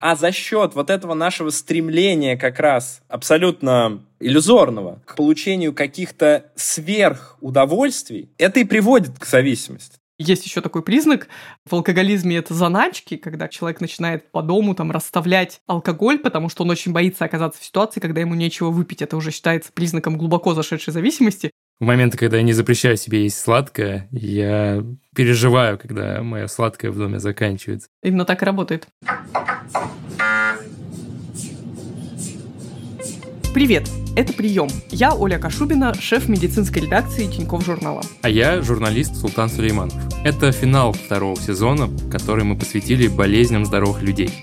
А за счет вот этого нашего стремления как раз абсолютно иллюзорного к получению каких-то сверхудовольствий, это и приводит к зависимости. Есть еще такой признак в алкоголизме это заначки, когда человек начинает по дому там расставлять алкоголь, потому что он очень боится оказаться в ситуации, когда ему нечего выпить. Это уже считается признаком глубоко зашедшей зависимости. В моменты, когда я не запрещаю себе есть сладкое, я переживаю, когда мое сладкое в доме заканчивается. Именно так и работает. Привет! Это «Прием». Я Оля Кашубина, шеф медицинской редакции Тинькофф журнала. А я журналист Султан Сулейманов. Это финал второго сезона, который мы посвятили болезням здоровых людей –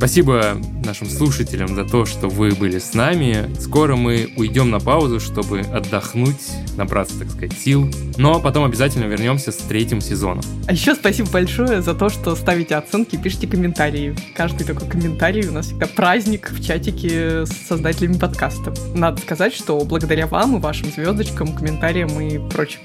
Спасибо нашим слушателям за то, что вы были с нами. Скоро мы уйдем на паузу, чтобы отдохнуть, набраться, так сказать, сил. Но потом обязательно вернемся с третьим сезоном. А еще спасибо большое за то, что ставите оценки, пишите комментарии. Каждый такой комментарий у нас всегда праздник в чатике с создателями подкаста. Надо сказать, что благодаря вам и вашим звездочкам, комментариям и прочим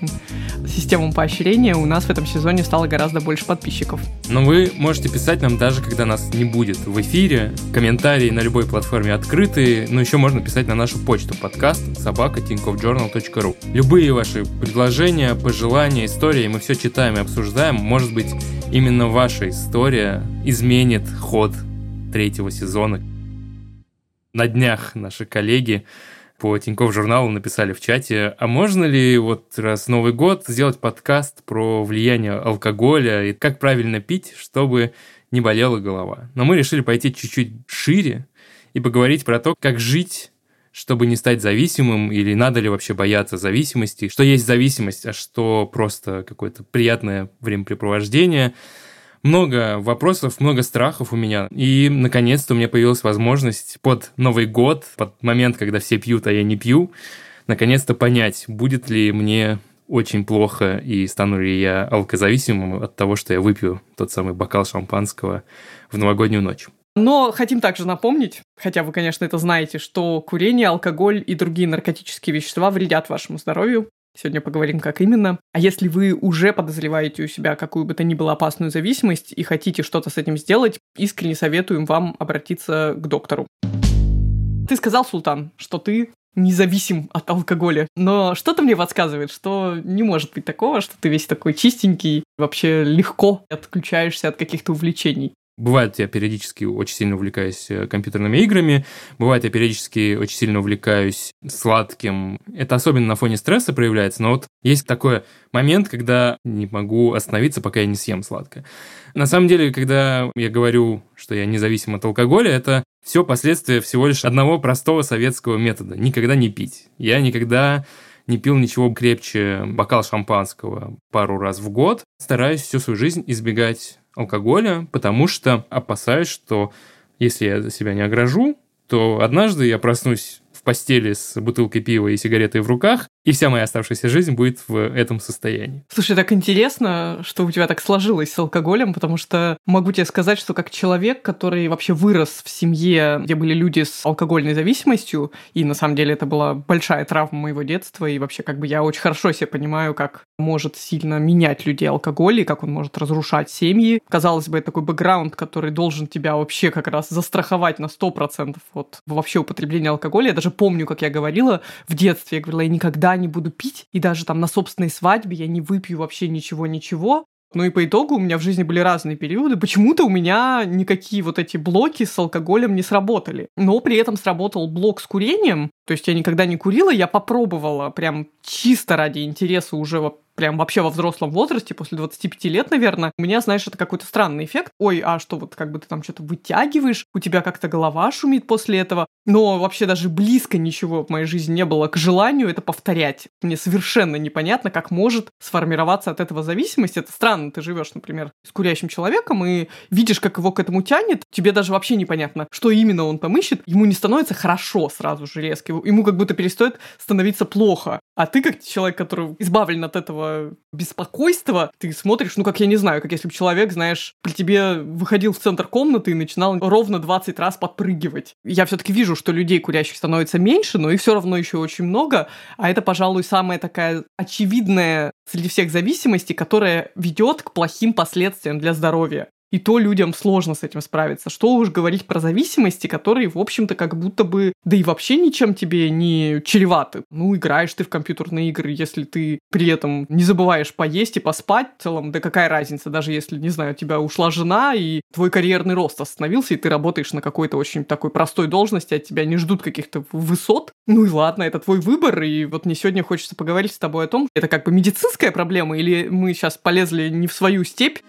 системам поощрения у нас в этом сезоне стало гораздо больше подписчиков. Но вы можете писать нам даже, когда нас не будет в эфире. Комментарии на любой платформе открыты, но еще можно писать на нашу почту подкаст собака tinkoffjournal.ru. Любые ваши предложения, пожелания, истории мы все читаем и обсуждаем. Может быть, именно ваша история изменит ход третьего сезона. На днях наши коллеги по Тинькофф журналу написали в чате, а можно ли вот раз Новый год сделать подкаст про влияние алкоголя и как правильно пить, чтобы не болела голова. Но мы решили пойти чуть-чуть шире и поговорить про то, как жить чтобы не стать зависимым, или надо ли вообще бояться зависимости, что есть зависимость, а что просто какое-то приятное времяпрепровождение. Много вопросов, много страхов у меня. И, наконец-то, у меня появилась возможность под Новый год, под момент, когда все пьют, а я не пью, наконец-то понять, будет ли мне очень плохо, и стану ли я алкозависимым от того, что я выпью тот самый бокал шампанского в новогоднюю ночь. Но хотим также напомнить, хотя вы, конечно, это знаете, что курение, алкоголь и другие наркотические вещества вредят вашему здоровью. Сегодня поговорим, как именно. А если вы уже подозреваете у себя какую бы то ни было опасную зависимость и хотите что-то с этим сделать, искренне советуем вам обратиться к доктору. Ты сказал, Султан, что ты независим от алкоголя. Но что-то мне подсказывает, что не может быть такого, что ты весь такой чистенький, вообще легко отключаешься от каких-то увлечений. Бывает, я периодически очень сильно увлекаюсь э, компьютерными играми, бывает, я периодически очень сильно увлекаюсь сладким. Это особенно на фоне стресса проявляется, но вот есть такой момент, когда не могу остановиться, пока я не съем сладкое. На самом деле, когда я говорю, что я независим от алкоголя, это все последствия всего лишь одного простого советского метода. Никогда не пить. Я никогда не пил ничего крепче бокал шампанского пару раз в год. Стараюсь всю свою жизнь избегать алкоголя, потому что опасаюсь, что если я себя не огражу, то однажды я проснусь в постели с бутылкой пива и сигаретой в руках, и вся моя оставшаяся жизнь будет в этом состоянии. Слушай, так интересно, что у тебя так сложилось с алкоголем, потому что могу тебе сказать, что как человек, который вообще вырос в семье, где были люди с алкогольной зависимостью, и на самом деле это была большая травма моего детства, и вообще как бы я очень хорошо себе понимаю, как может сильно менять людей алкоголь, и как он может разрушать семьи. Казалось бы, это такой бэкграунд, который должен тебя вообще как раз застраховать на 100% от вообще употребления алкоголя. Я даже помню, как я говорила в детстве, я говорила, я никогда не буду пить, и даже там на собственной свадьбе я не выпью вообще ничего-ничего. Ну и по итогу у меня в жизни были разные периоды. Почему-то у меня никакие вот эти блоки с алкоголем не сработали. Но при этом сработал блок с курением. То есть я никогда не курила, я попробовала прям чисто ради интереса уже прям вообще во взрослом возрасте, после 25 лет, наверное, у меня, знаешь, это какой-то странный эффект. Ой, а что вот как бы ты там что-то вытягиваешь, у тебя как-то голова шумит после этого. Но вообще даже близко ничего в моей жизни не было к желанию это повторять. Мне совершенно непонятно, как может сформироваться от этого зависимость. Это странно, ты живешь, например, с курящим человеком и видишь, как его к этому тянет, тебе даже вообще непонятно, что именно он там ищет, ему не становится хорошо сразу же резко, ему как будто перестает становиться плохо. А ты как человек, который избавлен от этого беспокойства, ты смотришь, ну, как я не знаю, как если бы человек, знаешь, при тебе выходил в центр комнаты и начинал ровно 20 раз подпрыгивать. Я все-таки вижу, что людей курящих становится меньше, но их все равно еще очень много, а это, пожалуй, самая такая очевидная среди всех зависимостей, которая ведет к плохим последствиям для здоровья. И то людям сложно с этим справиться. Что уж говорить про зависимости, которые, в общем-то, как будто бы, да и вообще ничем тебе не чреваты. Ну, играешь ты в компьютерные игры, если ты при этом не забываешь поесть и поспать, в целом, да какая разница, даже если, не знаю, у тебя ушла жена, и твой карьерный рост остановился, и ты работаешь на какой-то очень такой простой должности, от тебя не ждут каких-то высот. Ну и ладно, это твой выбор, и вот мне сегодня хочется поговорить с тобой о том, это как бы медицинская проблема, или мы сейчас полезли не в свою степь.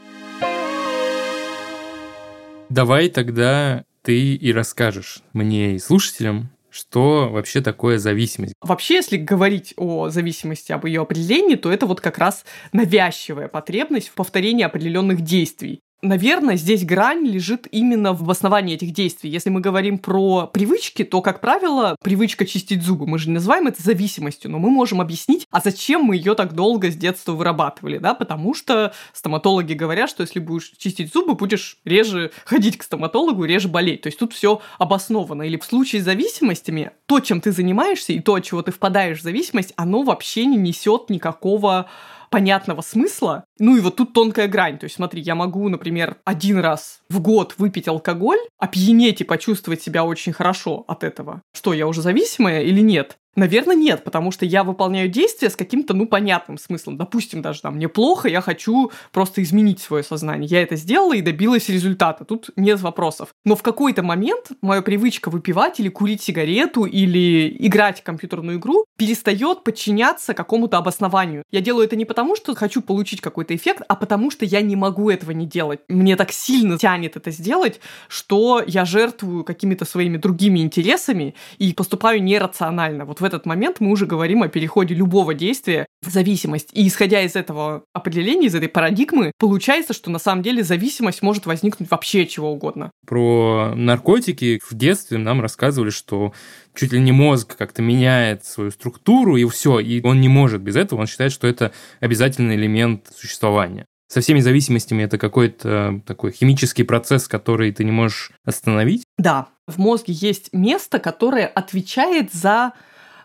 Давай тогда ты и расскажешь мне и слушателям, что вообще такое зависимость? Вообще, если говорить о зависимости, об ее определении, то это вот как раз навязчивая потребность в повторении определенных действий. Наверное, здесь грань лежит именно в основании этих действий. Если мы говорим про привычки, то, как правило, привычка чистить зубы, мы же не называем это зависимостью, но мы можем объяснить, а зачем мы ее так долго с детства вырабатывали, да, потому что стоматологи говорят, что если будешь чистить зубы, будешь реже ходить к стоматологу, реже болеть. То есть тут все обосновано. Или в случае с зависимостями, то, чем ты занимаешься, и то, от чего ты впадаешь в зависимость, оно вообще не несет никакого понятного смысла. Ну и вот тут тонкая грань. То есть смотри, я могу, например, один раз в год выпить алкоголь, опьянеть и почувствовать себя очень хорошо от этого. Что, я уже зависимая или нет? Наверное, нет, потому что я выполняю действия с каким-то, ну, понятным смыслом. Допустим, даже там, мне плохо, я хочу просто изменить свое сознание. Я это сделала и добилась результата. Тут нет вопросов. Но в какой-то момент моя привычка выпивать или курить сигарету или играть в компьютерную игру перестает подчиняться какому-то обоснованию. Я делаю это не потому, что хочу получить какой-то эффект, а потому что я не могу этого не делать. Мне так сильно тянет это сделать, что я жертвую какими-то своими другими интересами и поступаю нерационально. Вот в этот момент мы уже говорим о переходе любого действия в зависимость. И исходя из этого определения, из этой парадигмы, получается, что на самом деле зависимость может возникнуть вообще чего угодно. Про наркотики в детстве нам рассказывали, что чуть ли не мозг как-то меняет свою структуру, и все, и он не может без этого, он считает, что это обязательный элемент существования. Со всеми зависимостями это какой-то такой химический процесс, который ты не можешь остановить. Да, в мозге есть место, которое отвечает за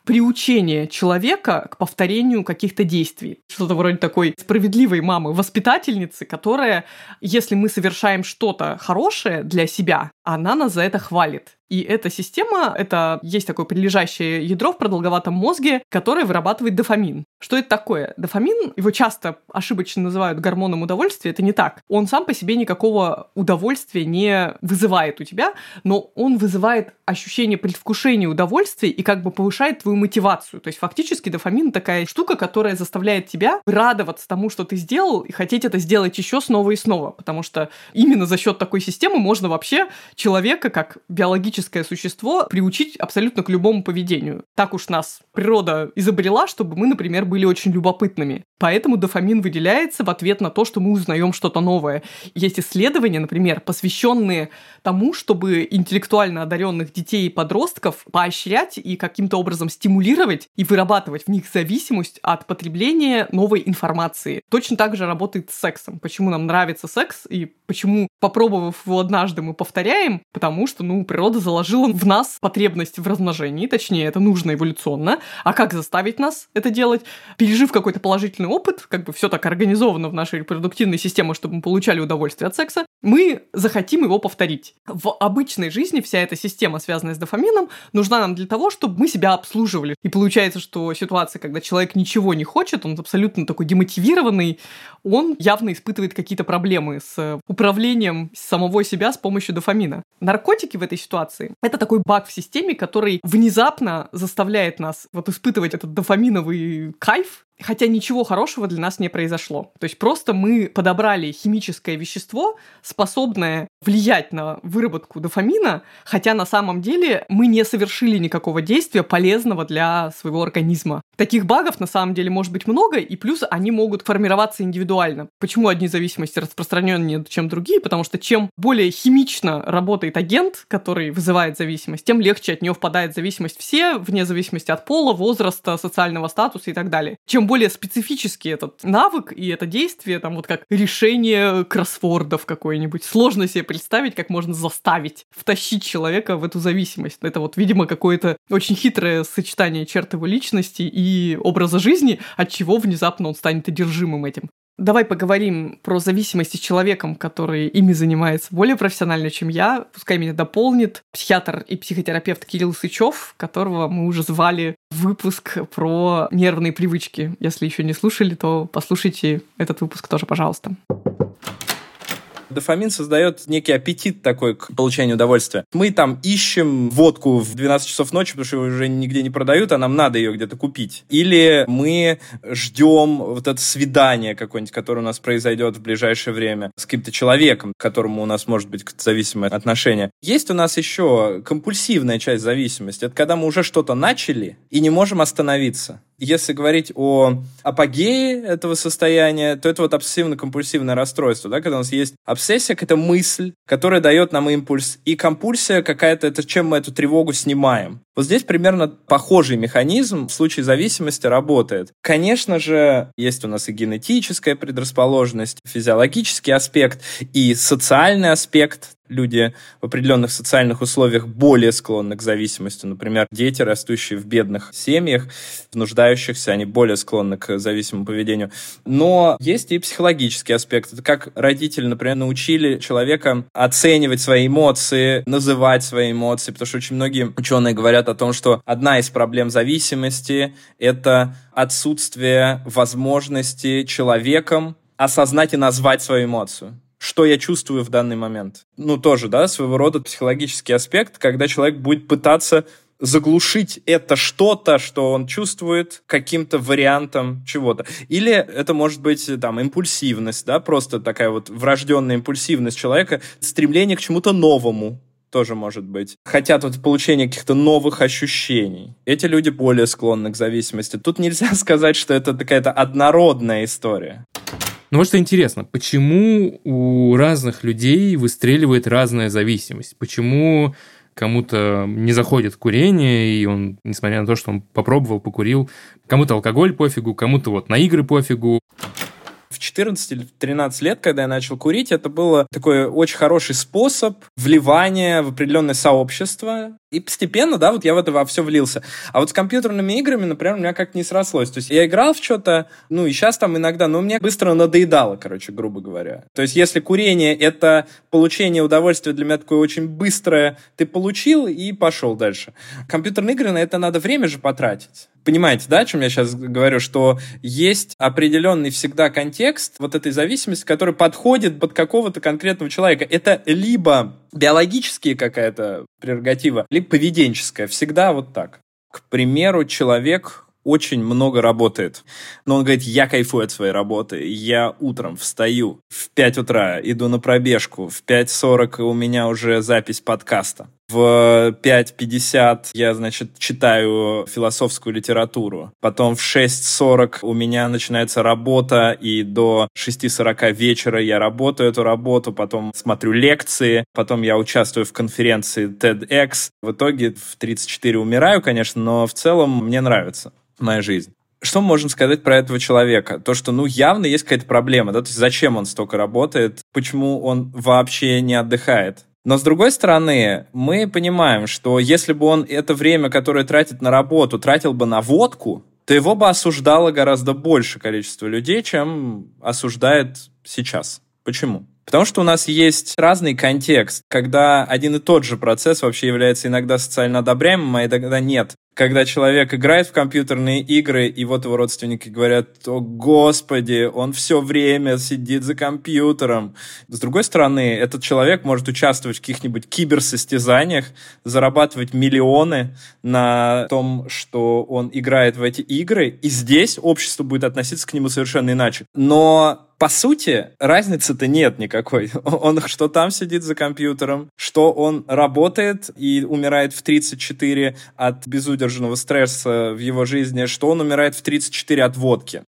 приучение человека к повторению каких-то действий. Что-то вроде такой справедливой мамы-воспитательницы, которая, если мы совершаем что-то хорошее для себя, она нас за это хвалит. И эта система, это есть такое прилежащее ядро в продолговатом мозге, которое вырабатывает дофамин. Что это такое? Дофамин, его часто ошибочно называют гормоном удовольствия, это не так. Он сам по себе никакого удовольствия не вызывает у тебя, но он вызывает ощущение предвкушения удовольствия и как бы повышает твою мотивацию. То есть фактически дофамин такая штука, которая заставляет тебя радоваться тому, что ты сделал, и хотеть это сделать еще снова и снова, потому что именно за счет такой системы можно вообще человека как биологически биологическое существо приучить абсолютно к любому поведению. Так уж нас природа изобрела, чтобы мы, например, были очень любопытными. Поэтому дофамин выделяется в ответ на то, что мы узнаем что-то новое. Есть исследования, например, посвященные тому, чтобы интеллектуально одаренных детей и подростков поощрять и каким-то образом стимулировать и вырабатывать в них зависимость от потребления новой информации. Точно так же работает с сексом. Почему нам нравится секс и почему, попробовав его однажды, мы повторяем? Потому что, ну, природа заложила в нас потребность в размножении, точнее, это нужно эволюционно. А как заставить нас это делать? Пережив какой-то положительный опыт, как бы все так организовано в нашей репродуктивной системе, чтобы мы получали удовольствие от секса, мы захотим его повторить. В обычной жизни вся эта система, связанная с дофамином, нужна нам для того, чтобы мы себя обслуживали. И получается, что ситуация, когда человек ничего не хочет, он абсолютно такой демотивированный, он явно испытывает какие-то проблемы с управлением самого себя с помощью дофамина. Наркотики в этой ситуации ситуации. Это такой баг в системе, который внезапно заставляет нас вот испытывать этот дофаминовый кайф, хотя ничего хорошего для нас не произошло. То есть просто мы подобрали химическое вещество, способное влиять на выработку дофамина, хотя на самом деле мы не совершили никакого действия полезного для своего организма. Таких багов на самом деле может быть много, и плюс они могут формироваться индивидуально. Почему одни зависимости распространеннее, чем другие? Потому что чем более химично работает агент, который вызывает зависимость, тем легче от нее впадает зависимость все, вне зависимости от пола, возраста, социального статуса и так далее. Чем более специфический этот навык и это действие, там вот как решение кроссвордов какой-нибудь. Сложно себе представить, как можно заставить, втащить человека в эту зависимость. Это вот, видимо, какое-то очень хитрое сочетание черт его личности и образа жизни, от чего внезапно он станет одержимым этим. Давай поговорим про зависимости с человеком, который ими занимается более профессионально, чем я. Пускай меня дополнит психиатр и психотерапевт Кирилл Сычев, которого мы уже звали в выпуск про нервные привычки. Если еще не слушали, то послушайте этот выпуск тоже, пожалуйста. Дофамин создает некий аппетит такой к получению удовольствия. Мы там ищем водку в 12 часов ночи, потому что ее уже нигде не продают, а нам надо ее где-то купить. Или мы ждем вот это свидание какое-нибудь, которое у нас произойдет в ближайшее время с каким-то человеком, к которому у нас может быть зависимое отношение. Есть у нас еще компульсивная часть зависимости. Это когда мы уже что-то начали и не можем остановиться если говорить о апогее этого состояния, то это вот обсессивно-компульсивное расстройство, да, когда у нас есть обсессия, это мысль, которая дает нам импульс, и компульсия какая-то, это чем мы эту тревогу снимаем. Вот здесь примерно похожий механизм в случае зависимости работает. Конечно же, есть у нас и генетическая предрасположенность, физиологический аспект, и социальный аспект люди в определенных социальных условиях более склонны к зависимости. Например, дети, растущие в бедных семьях, нуждающихся, они более склонны к зависимому поведению. Но есть и психологический аспект. Это как родители, например, научили человека оценивать свои эмоции, называть свои эмоции, потому что очень многие ученые говорят о том, что одна из проблем зависимости — это отсутствие возможности человеком осознать и назвать свою эмоцию что я чувствую в данный момент. Ну, тоже, да, своего рода психологический аспект, когда человек будет пытаться заглушить это что-то, что он чувствует каким-то вариантом чего-то. Или это может быть там импульсивность, да, просто такая вот врожденная импульсивность человека, стремление к чему-то новому, тоже может быть. Хотят вот получения каких-то новых ощущений. Эти люди более склонны к зависимости. Тут нельзя сказать, что это какая-то однородная история. Ну вот что интересно, почему у разных людей выстреливает разная зависимость? Почему кому-то не заходит курение, и он, несмотря на то, что он попробовал, покурил, кому-то алкоголь пофигу, кому-то вот на игры пофигу. В 14 или 13 лет, когда я начал курить, это был такой очень хороший способ вливания в определенное сообщество, и постепенно, да, вот я в это во все влился. А вот с компьютерными играми, например, у меня как-то не срослось. То есть я играл в что-то, ну и сейчас там иногда, но мне быстро надоедало, короче, грубо говоря. То есть если курение — это получение удовольствия для меня такое очень быстрое, ты получил и пошел дальше. Компьютерные игры на это надо время же потратить. Понимаете, да, о чем я сейчас говорю, что есть определенный всегда контекст вот этой зависимости, который подходит под какого-то конкретного человека. Это либо биологические какая-то прерогатива, либо поведенческая. Всегда вот так. К примеру, человек очень много работает. Но он говорит, я кайфую от своей работы. Я утром встаю в 5 утра, иду на пробежку. В 5.40 у меня уже запись подкаста. В 5.50 я, значит, читаю философскую литературу. Потом в 6.40 у меня начинается работа, и до 6.40 вечера я работаю эту работу, потом смотрю лекции, потом я участвую в конференции TEDx. В итоге в 34 умираю, конечно, но в целом мне нравится моя жизнь что можем сказать про этого человека? То, что, ну, явно есть какая-то проблема, да, то есть зачем он столько работает, почему он вообще не отдыхает? Но с другой стороны, мы понимаем, что если бы он это время, которое тратит на работу, тратил бы на водку, то его бы осуждало гораздо больше количество людей, чем осуждает сейчас. Почему? Потому что у нас есть разный контекст, когда один и тот же процесс вообще является иногда социально одобряемым, а иногда нет когда человек играет в компьютерные игры, и вот его родственники говорят, о господи, он все время сидит за компьютером. С другой стороны, этот человек может участвовать в каких-нибудь киберсостязаниях, зарабатывать миллионы на том, что он играет в эти игры, и здесь общество будет относиться к нему совершенно иначе. Но по сути, разницы-то нет никакой. Он что там сидит за компьютером, что он работает и умирает в 34 от безудержного стресса в его жизни, что он умирает в 34 от водки.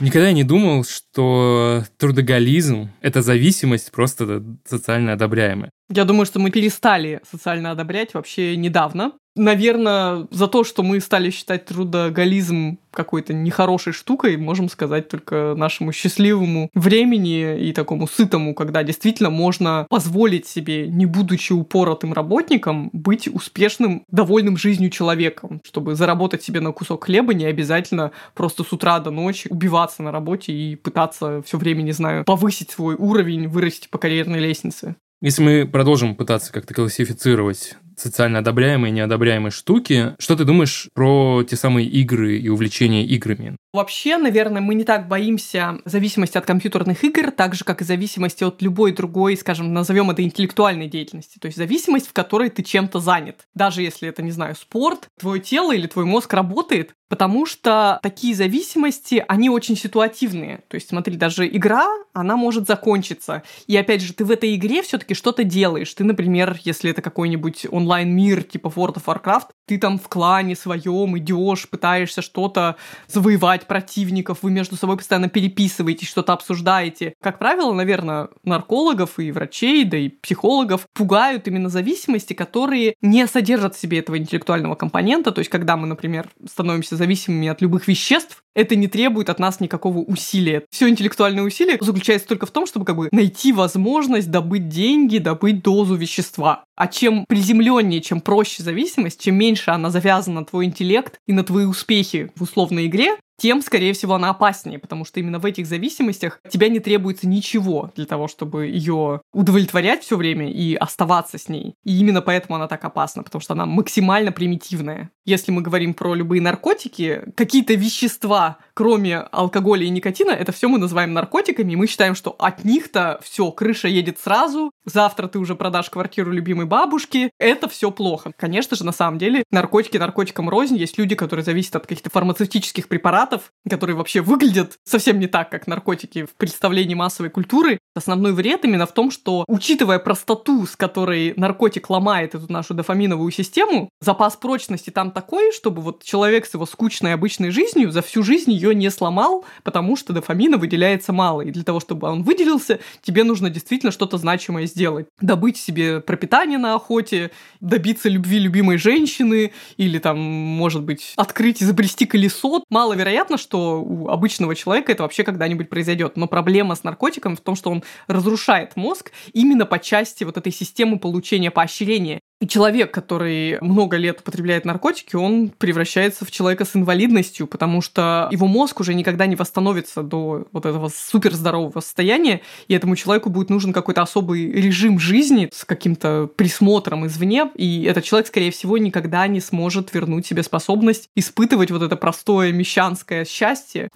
Никогда не думал, что трудоголизм — это зависимость просто социально одобряемая. Я думаю, что мы перестали социально одобрять вообще недавно. Наверное, за то, что мы стали считать трудоголизм какой-то нехорошей штукой, можем сказать только нашему счастливому времени и такому сытому, когда действительно можно позволить себе, не будучи упоротым работником, быть успешным, довольным жизнью человеком, чтобы заработать себе на кусок хлеба, не обязательно просто с утра до ночи убиваться на работе и пытаться все время, не знаю, повысить свой уровень, вырасти по карьерной лестнице. Если мы продолжим пытаться как-то классифицировать социально одобряемые и неодобряемые штуки, что ты думаешь про те самые игры и увлечения играми? Вообще, наверное, мы не так боимся зависимости от компьютерных игр, так же, как и зависимости от любой другой, скажем, назовем это интеллектуальной деятельности. То есть зависимость, в которой ты чем-то занят. Даже если это, не знаю, спорт, твое тело или твой мозг работает, потому что такие зависимости, они очень ситуативные. То есть, смотри, даже игра, она может закончиться. И опять же, ты в этой игре все-таки что-то делаешь. Ты, например, если это какой-нибудь онлайн-мир типа World of Warcraft, ты там в клане своем идешь, пытаешься что-то завоевать противников, вы между собой постоянно переписываете, что-то обсуждаете. Как правило, наверное, наркологов и врачей, да и психологов пугают именно зависимости, которые не содержат в себе этого интеллектуального компонента. То есть, когда мы, например, становимся зависимыми от любых веществ, это не требует от нас никакого усилия. Все интеллектуальное усилие заключается только в том, чтобы как бы найти возможность добыть деньги, добыть дозу вещества. А чем приземленнее, чем проще зависимость, чем меньше она завязана на твой интеллект и на твои успехи в условной игре, тем, скорее всего, она опаснее, потому что именно в этих зависимостях тебя не требуется ничего для того, чтобы ее удовлетворять все время и оставаться с ней. И именно поэтому она так опасна, потому что она максимально примитивная. Если мы говорим про любые наркотики, какие-то вещества, кроме алкоголя и никотина, это все мы называем наркотиками, и мы считаем, что от них-то все, крыша едет сразу, завтра ты уже продашь квартиру любимой бабушке, это все плохо. Конечно же, на самом деле, наркотики наркотикам рознь, есть люди, которые зависят от каких-то фармацевтических препаратов, которые вообще выглядят совсем не так, как наркотики в представлении массовой культуры. Основной вред именно в том, что, учитывая простоту, с которой наркотик ломает эту нашу дофаминовую систему, запас прочности там такой, чтобы вот человек с его скучной обычной жизнью за всю жизнь ее не сломал, потому что дофамина выделяется мало. И для того, чтобы он выделился, тебе нужно действительно что-то значимое сделать. Добыть себе пропитание на охоте, добиться любви любимой женщины или там, может быть, открыть, изобрести колесо. Маловероятно, вероятно, что у обычного человека это вообще когда-нибудь произойдет. Но проблема с наркотиком в том, что он разрушает мозг именно по части вот этой системы получения поощрения. Человек, который много лет употребляет наркотики, он превращается в человека с инвалидностью, потому что его мозг уже никогда не восстановится до вот этого суперздорового состояния, и этому человеку будет нужен какой-то особый режим жизни с каким-то присмотром извне, и этот человек, скорее всего, никогда не сможет вернуть себе способность испытывать вот это простое мещанское счастье.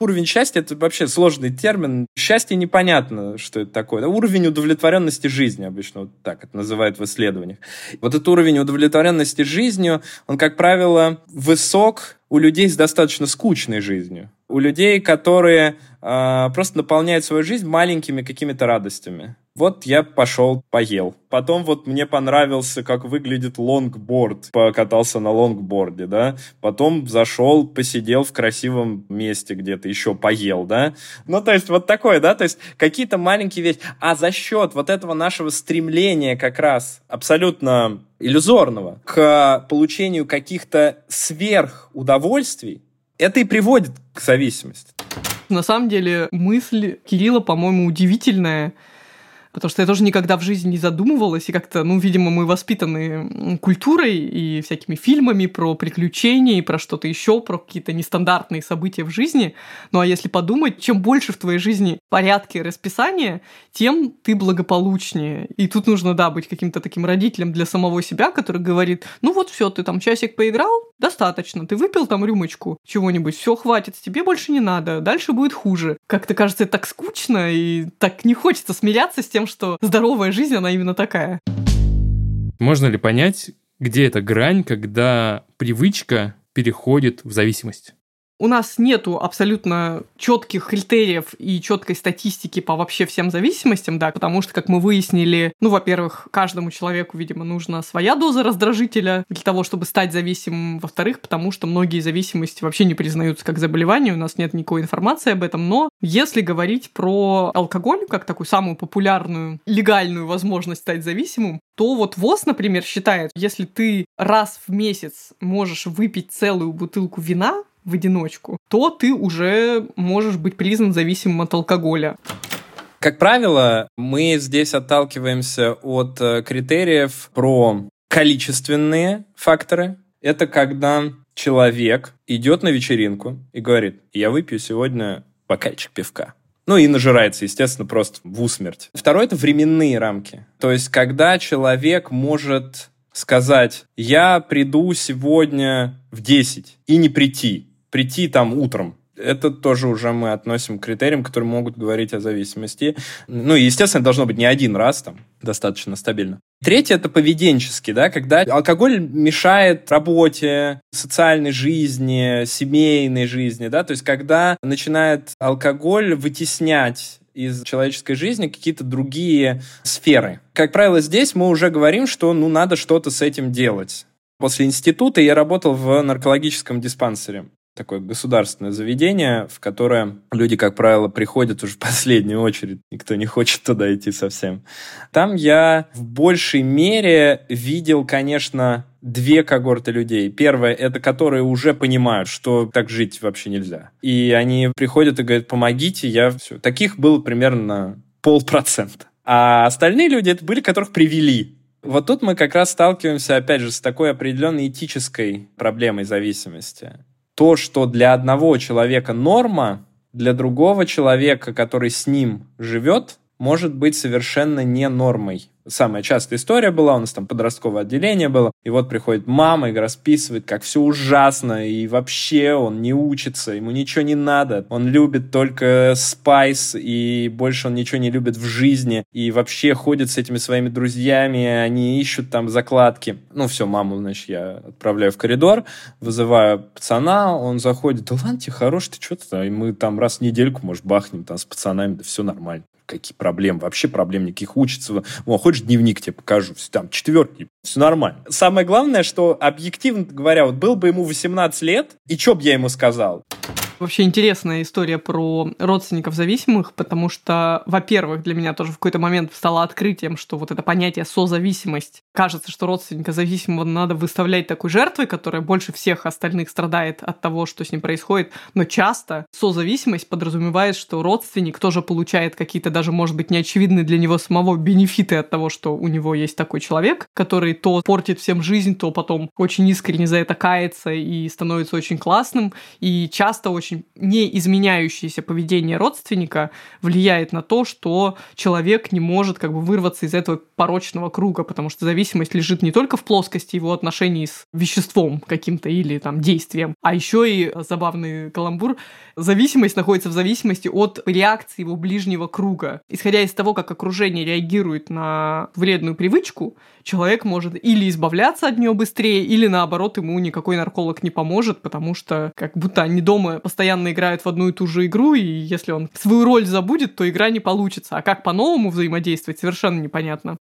Уровень счастья — это вообще сложный термин. Счастье непонятно, что это такое. Уровень удовлетворенности жизни обычно вот так это называют в исследованиях. Вот этот уровень удовлетворенности жизнью, он, как правило, высок у людей с достаточно скучной жизнью. У людей, которые э, просто наполняют свою жизнь маленькими какими-то радостями. Вот я пошел, поел. Потом вот мне понравился, как выглядит лонгборд. Покатался на лонгборде, да. Потом зашел, посидел в красивом месте где-то, еще поел, да. Ну, то есть вот такое, да, то есть какие-то маленькие вещи. А за счет вот этого нашего стремления как раз абсолютно иллюзорного к получению каких-то сверхудовольствий, это и приводит к зависимости. На самом деле мысль Кирилла, по-моему, удивительная. Потому что я тоже никогда в жизни не задумывалась, и как-то, ну, видимо, мы воспитаны культурой и всякими фильмами про приключения и про что-то еще, про какие-то нестандартные события в жизни. Ну, а если подумать, чем больше в твоей жизни порядки и расписания, тем ты благополучнее. И тут нужно, да, быть каким-то таким родителем для самого себя, который говорит, ну вот все, ты там часик поиграл, достаточно, ты выпил там рюмочку чего-нибудь, все хватит, тебе больше не надо, дальше будет хуже. Как-то кажется, это так скучно и так не хочется смиряться с тем, что здоровая жизнь, она именно такая. Можно ли понять, где эта грань, когда привычка переходит в зависимость? У нас нету абсолютно четких критериев и четкой статистики по вообще всем зависимостям, да, потому что, как мы выяснили, ну, во-первых, каждому человеку, видимо, нужна своя доза раздражителя для того, чтобы стать зависимым. Во-вторых, потому что многие зависимости вообще не признаются как заболевание, у нас нет никакой информации об этом. Но если говорить про алкоголь как такую самую популярную легальную возможность стать зависимым, то вот ВОЗ, например, считает, если ты раз в месяц можешь выпить целую бутылку вина, в одиночку, то ты уже можешь быть признан зависимым от алкоголя. Как правило, мы здесь отталкиваемся от э, критериев про количественные факторы. Это когда человек идет на вечеринку и говорит, я выпью сегодня бокальчик пивка. Ну и нажирается, естественно, просто в усмерть. Второе – это временные рамки. То есть, когда человек может сказать, я приду сегодня в 10 и не прийти прийти там утром. Это тоже уже мы относим к критериям, которые могут говорить о зависимости. Ну, и, естественно, должно быть не один раз, там, достаточно стабильно. Третье – это поведенческий, да, когда алкоголь мешает работе, социальной жизни, семейной жизни, да, то есть когда начинает алкоголь вытеснять из человеческой жизни какие-то другие сферы. Как правило, здесь мы уже говорим, что ну надо что-то с этим делать. После института я работал в наркологическом диспансере такое государственное заведение, в которое люди, как правило, приходят уже в последнюю очередь. Никто не хочет туда идти совсем. Там я в большей мере видел, конечно, две когорты людей. Первая — это которые уже понимают, что так жить вообще нельзя. И они приходят и говорят, помогите, я все. Таких было примерно полпроцента. А остальные люди — это были, которых привели. Вот тут мы как раз сталкиваемся, опять же, с такой определенной этической проблемой зависимости то, что для одного человека норма, для другого человека, который с ним живет, может быть совершенно не нормой. Самая частая история была, у нас там подростковое отделение было, и вот приходит мама и расписывает, как все ужасно, и вообще он не учится, ему ничего не надо, он любит только спайс, и больше он ничего не любит в жизни, и вообще ходит с этими своими друзьями, они ищут там закладки. Ну все, маму, значит, я отправляю в коридор, вызываю пацана, он заходит, да ладно тебе, хорош, ты что то и мы там раз в недельку, может, бахнем там с пацанами, да все нормально какие проблемы, вообще проблем никаких учится. О, хочешь дневник тебе покажу, все там четверки, все нормально. Самое главное, что объективно говоря, вот был бы ему 18 лет, и что бы я ему сказал? Вообще интересная история про родственников зависимых, потому что, во-первых, для меня тоже в какой-то момент стало открытием, что вот это понятие созависимость. Кажется, что родственника зависимого надо выставлять такой жертвой, которая больше всех остальных страдает от того, что с ним происходит. Но часто созависимость подразумевает, что родственник тоже получает какие-то даже, может быть, неочевидные для него самого бенефиты от того, что у него есть такой человек, который то портит всем жизнь, то потом очень искренне за это кается и становится очень классным. И часто очень неизменяющееся поведение родственника влияет на то, что человек не может как бы вырваться из этого порочного круга, потому что зависимость лежит не только в плоскости его отношений с веществом каким-то или там действием, а еще и забавный каламбур, зависимость находится в зависимости от реакции его ближнего круга. Исходя из того, как окружение реагирует на вредную привычку, человек может или избавляться от нее быстрее, или наоборот ему никакой нарколог не поможет, потому что как будто они дома постоянно играют в одну и ту же игру, и если он свою роль забудет, то игра не получится. А как по-новому взаимодействовать, совершенно непонятно.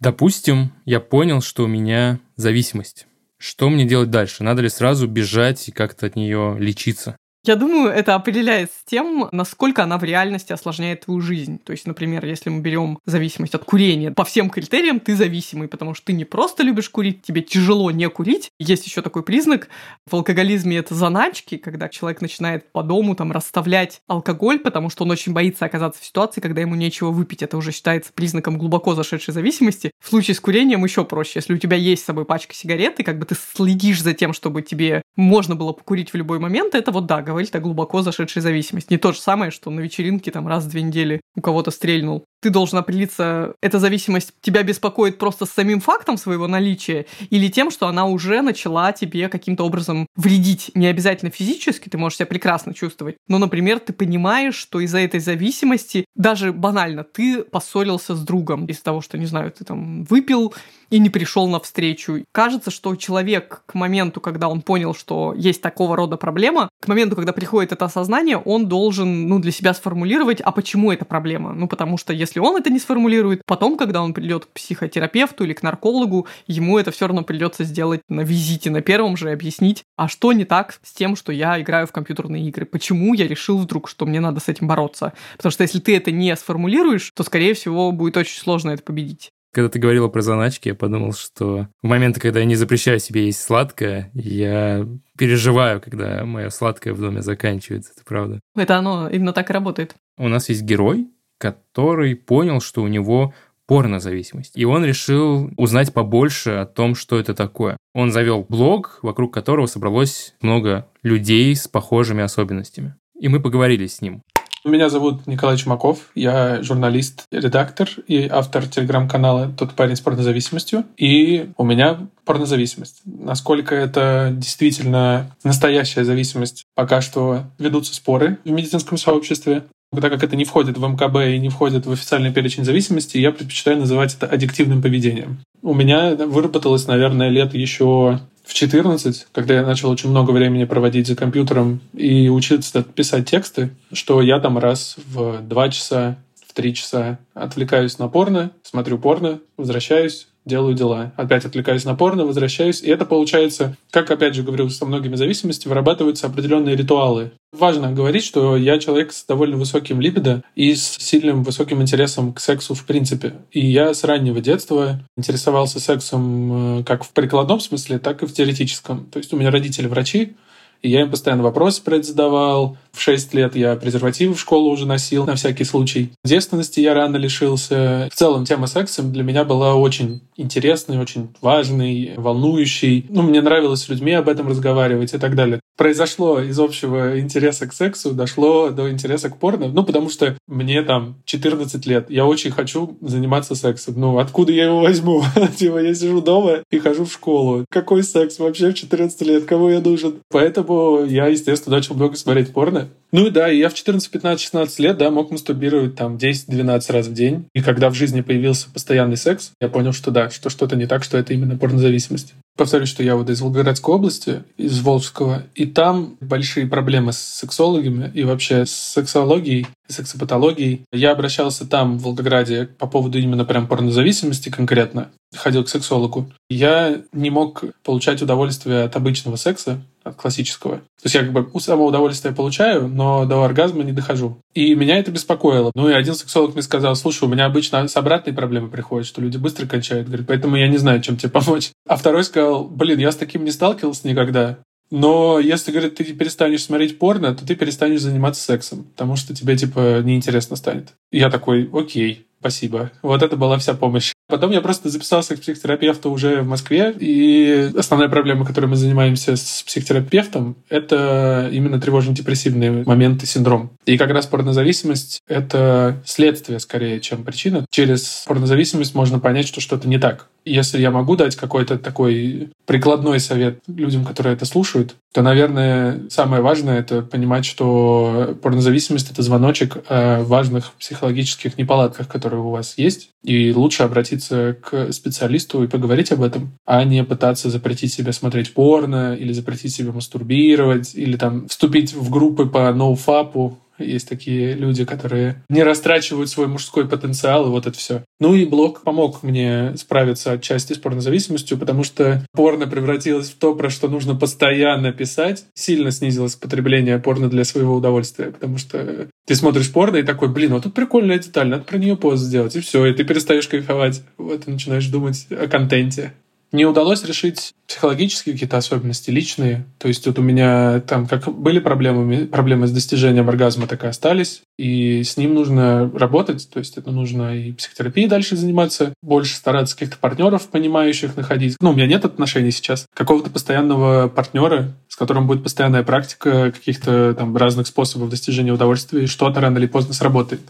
Допустим, я понял, что у меня зависимость. Что мне делать дальше? Надо ли сразу бежать и как-то от нее лечиться? Я думаю, это определяется тем, насколько она в реальности осложняет твою жизнь. То есть, например, если мы берем зависимость от курения, по всем критериям ты зависимый, потому что ты не просто любишь курить, тебе тяжело не курить. Есть еще такой признак в алкоголизме это заначки, когда человек начинает по дому там расставлять алкоголь, потому что он очень боится оказаться в ситуации, когда ему нечего выпить. Это уже считается признаком глубоко зашедшей зависимости. В случае с курением еще проще. Если у тебя есть с собой пачка сигарет, и как бы ты следишь за тем, чтобы тебе можно было покурить в любой момент, это вот да, говорит о глубоко зашедшей зависимости. Не то же самое, что на вечеринке там раз в две недели у кого-то стрельнул ты должен определиться, эта зависимость тебя беспокоит просто с самим фактом своего наличия или тем, что она уже начала тебе каким-то образом вредить. Не обязательно физически, ты можешь себя прекрасно чувствовать, но, например, ты понимаешь, что из-за этой зависимости, даже банально, ты поссорился с другом из-за того, что, не знаю, ты там выпил и не пришел на встречу. Кажется, что человек к моменту, когда он понял, что есть такого рода проблема, к моменту, когда приходит это осознание, он должен ну, для себя сформулировать, а почему это проблема? Ну, потому что если он это не сформулирует, потом, когда он придет к психотерапевту или к наркологу, ему это все равно придется сделать на визите, на первом же, объяснить, а что не так с тем, что я играю в компьютерные игры? Почему я решил вдруг, что мне надо с этим бороться? Потому что если ты это не сформулируешь, то, скорее всего, будет очень сложно это победить. Когда ты говорила про заначки, я подумал, что в моменты, когда я не запрещаю себе есть сладкое, я переживаю, когда мое сладкое в доме заканчивается, это правда. Это оно именно так и работает. У нас есть герой, который понял, что у него порнозависимость. И он решил узнать побольше о том, что это такое. Он завел блог, вокруг которого собралось много людей с похожими особенностями. И мы поговорили с ним. Меня зовут Николай Чумаков, я журналист, редактор и автор телеграм-канала «Тот парень с порнозависимостью». И у меня порнозависимость. Насколько это действительно настоящая зависимость, пока что ведутся споры в медицинском сообществе. Так как это не входит в МКБ и не входит в официальный перечень зависимости, я предпочитаю называть это аддиктивным поведением. У меня выработалось, наверное, лет еще в 14, когда я начал очень много времени проводить за компьютером и учиться писать тексты, что я там раз в два часа, в три часа отвлекаюсь на порно, смотрю порно, возвращаюсь, делаю дела. Опять отвлекаюсь на порно, возвращаюсь. И это получается, как опять же говорю, со многими зависимостями вырабатываются определенные ритуалы. Важно говорить, что я человек с довольно высоким либидо и с сильным высоким интересом к сексу в принципе. И я с раннего детства интересовался сексом э, как в прикладном смысле, так и в теоретическом. То есть у меня родители врачи, и я им постоянно вопросы про это задавал. В 6 лет я презервативы в школу уже носил на всякий случай. Девственности я рано лишился. В целом тема секса для меня была очень интересной, очень важной, волнующей. Ну, мне нравилось с людьми об этом разговаривать и так далее. Произошло из общего интереса к сексу, дошло до интереса к порно. Ну, потому что мне там 14 лет. Я очень хочу заниматься сексом. Ну, откуда я его возьму? Типа, я сижу дома и хожу в школу. Какой секс вообще в 14 лет? Кому я нужен? Поэтому я, естественно, начал много смотреть порно. Ну и да, я в 14, 15, 16 лет, да, мог мастурбировать там 10-12 раз в день. И когда в жизни появился постоянный секс, я понял, что да, что что-то не так, что это именно порнозависимость. Повторюсь, что я вот из Волгоградской области, из Волжского, и там большие проблемы с сексологами и вообще с сексологией, сексопатологией. Я обращался там, в Волгограде, по поводу именно прям порнозависимости конкретно. Ходил к сексологу. Я не мог получать удовольствие от обычного секса, от классического. То есть я как бы у самого удовольствия получаю, но до оргазма не дохожу. И меня это беспокоило. Ну и один сексолог мне сказал, слушай, у меня обычно с обратной проблемой приходит, что люди быстро кончают. Говорит, поэтому я не знаю, чем тебе помочь. А второй сказал, блин, я с таким не сталкивался никогда. Но если, говорит, ты перестанешь смотреть порно, то ты перестанешь заниматься сексом, потому что тебе, типа, неинтересно станет. Я такой, окей, спасибо. Вот это была вся помощь. Потом я просто записался к психотерапевту уже в Москве, и основная проблема, которой мы занимаемся с психотерапевтом, это именно тревожно-депрессивные моменты, синдром. И как раз порнозависимость — это следствие скорее, чем причина. Через порнозависимость можно понять, что что-то не так. Если я могу дать какой-то такой прикладной совет людям, которые это слушают, то, наверное, самое важное — это понимать, что порнозависимость — это звоночек о важных психологических неполадках, которые у вас есть, и лучше обратиться к специалисту и поговорить об этом, а не пытаться запретить себе смотреть порно или запретить себе мастурбировать или там вступить в группы по ноуфапу, есть такие люди, которые не растрачивают свой мужской потенциал, и вот это все. Ну и блог помог мне справиться отчасти с порнозависимостью, потому что порно превратилось в то, про что нужно постоянно писать. Сильно снизилось потребление порно для своего удовольствия, потому что ты смотришь порно и такой, блин, вот тут прикольная деталь, надо про нее пост сделать, и все, и ты перестаешь кайфовать. Вот и начинаешь думать о контенте. Не удалось решить психологические какие-то особенности, личные. То есть вот у меня там как были проблемы, проблемы с достижением оргазма, так и остались. И с ним нужно работать. То есть это нужно и психотерапией дальше заниматься, больше стараться каких-то партнеров, понимающих, находить. Ну, у меня нет отношений сейчас. Какого-то постоянного партнера, с которым будет постоянная практика каких-то там разных способов достижения удовольствия, и что-то рано или поздно сработает.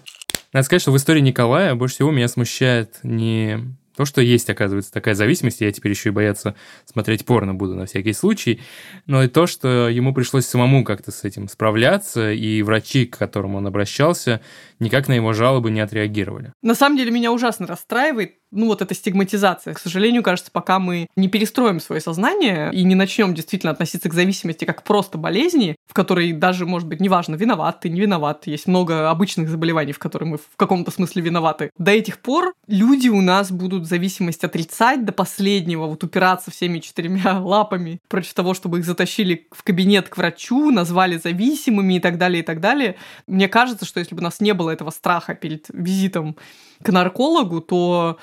Надо сказать, что в истории Николая больше всего меня смущает не то, что есть, оказывается, такая зависимость, я теперь еще и бояться смотреть порно буду на всякий случай, но и то, что ему пришлось самому как-то с этим справляться, и врачи, к которым он обращался, никак на его жалобы не отреагировали. На самом деле меня ужасно расстраивает ну вот эта стигматизация. К сожалению, кажется, пока мы не перестроим свое сознание и не начнем действительно относиться к зависимости как просто болезни, в которой даже, может быть, неважно, виноват ты, не виноват. Есть много обычных заболеваний, в которых мы в каком-то смысле виноваты. До этих пор люди у нас будут зависимость отрицать до последнего, вот упираться всеми четырьмя лапами против того, чтобы их затащили в кабинет к врачу, назвали зависимыми и так далее, и так далее. Мне кажется, что если бы у нас не было этого страха перед визитом к наркологу, то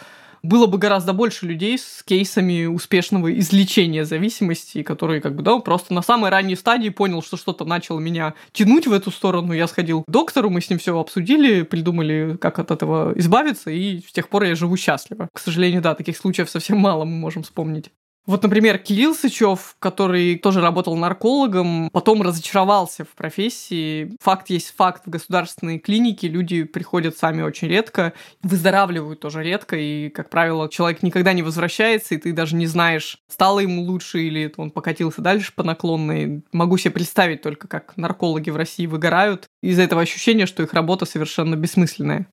было бы гораздо больше людей с кейсами успешного излечения зависимости, которые как бы, да, просто на самой ранней стадии понял, что что-то начало меня тянуть в эту сторону. Я сходил к доктору, мы с ним все обсудили, придумали, как от этого избавиться, и с тех пор я живу счастливо. К сожалению, да, таких случаев совсем мало мы можем вспомнить. Вот, например, Кирилл Сычев, который тоже работал наркологом, потом разочаровался в профессии. Факт есть факт. В государственной клинике люди приходят сами очень редко, выздоравливают тоже редко, и, как правило, человек никогда не возвращается, и ты даже не знаешь, стало ему лучше или он покатился дальше по наклонной. Могу себе представить только, как наркологи в России выгорают из-за этого ощущения, что их работа совершенно бессмысленная